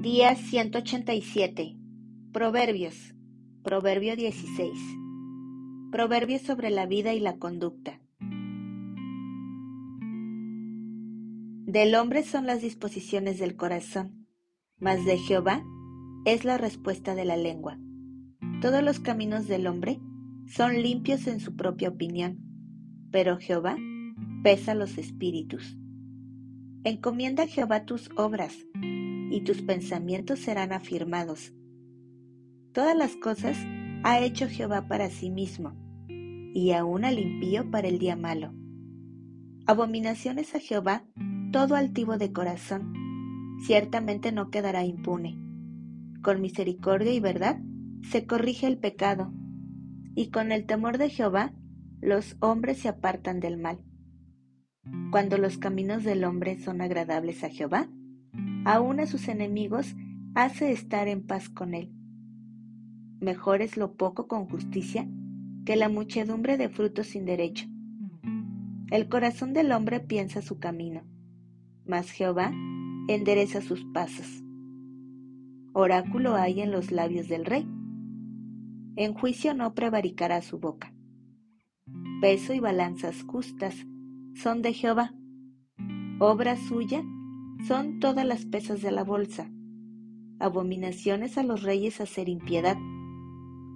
Día 187. Proverbios. Proverbio 16. Proverbios sobre la vida y la conducta. Del hombre son las disposiciones del corazón, mas de Jehová es la respuesta de la lengua. Todos los caminos del hombre son limpios en su propia opinión, pero Jehová pesa los espíritus. Encomienda a Jehová tus obras, y tus pensamientos serán afirmados. Todas las cosas ha hecho Jehová para sí mismo, y aún al impío para el día malo. Abominaciones a Jehová todo altivo de corazón, ciertamente no quedará impune. Con misericordia y verdad se corrige el pecado, y con el temor de Jehová los hombres se apartan del mal. Cuando los caminos del hombre son agradables a Jehová, aun a sus enemigos hace estar en paz con él. Mejor es lo poco con justicia que la muchedumbre de frutos sin derecho. El corazón del hombre piensa su camino, mas Jehová endereza sus pasos. Oráculo hay en los labios del rey. En juicio no prevaricará su boca. Peso y balanzas justas son de Jehová. Obra suya son todas las pesas de la bolsa. Abominaciones a los reyes hacer impiedad,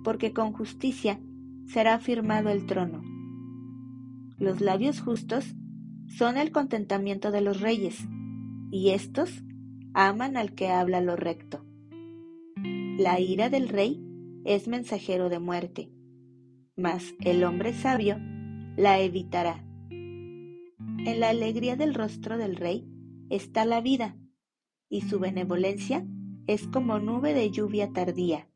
porque con justicia será firmado el trono. Los labios justos son el contentamiento de los reyes, y éstos aman al que habla lo recto. La ira del rey es mensajero de muerte, mas el hombre sabio la evitará. En la alegría del rostro del rey está la vida, y su benevolencia es como nube de lluvia tardía.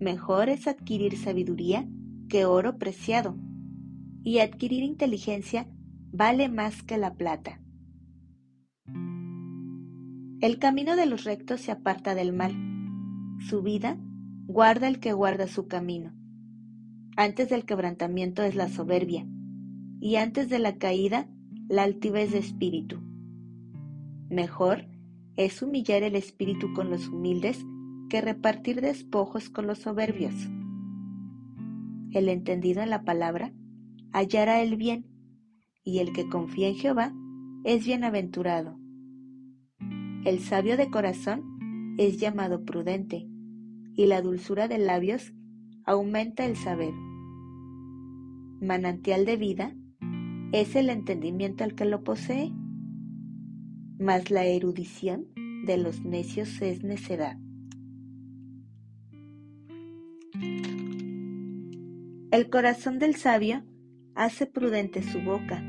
Mejor es adquirir sabiduría que oro preciado, y adquirir inteligencia vale más que la plata. El camino de los rectos se aparta del mal. Su vida guarda el que guarda su camino. Antes del quebrantamiento es la soberbia, y antes de la caída la altivez de espíritu. Mejor es humillar el espíritu con los humildes que repartir despojos con los soberbios. El entendido en la palabra hallará el bien, y el que confía en Jehová es bienaventurado. El sabio de corazón es llamado prudente, y la dulzura de labios aumenta el saber. Manantial de vida es el entendimiento al que lo posee, mas la erudición de los necios es necedad. El corazón del sabio hace prudente su boca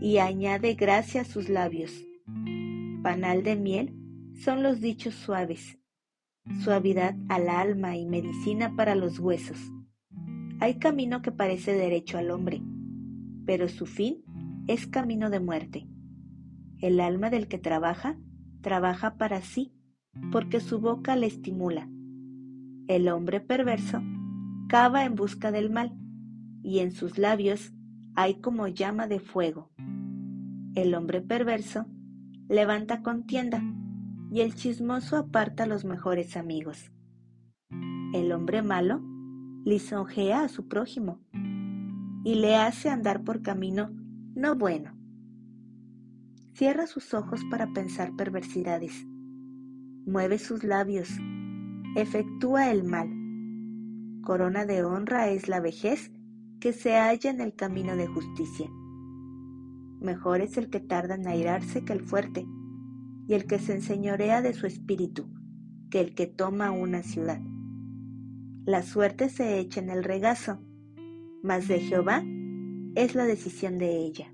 y añade gracia a sus labios. Panal de miel son los dichos suaves, suavidad al alma y medicina para los huesos. Hay camino que parece derecho al hombre, pero su fin es camino de muerte. El alma del que trabaja, trabaja para sí, porque su boca le estimula. El hombre perverso cava en busca del mal, y en sus labios hay como llama de fuego. El hombre perverso levanta contienda, y el chismoso aparta los mejores amigos. El hombre malo lisonjea a su prójimo y le hace andar por camino no bueno. Cierra sus ojos para pensar perversidades, mueve sus labios, efectúa el mal. Corona de honra es la vejez que se halla en el camino de justicia. Mejor es el que tarda en airarse que el fuerte, y el que se enseñorea de su espíritu que el que toma una ciudad. La suerte se echa en el regazo, mas de Jehová es la decisión de ella.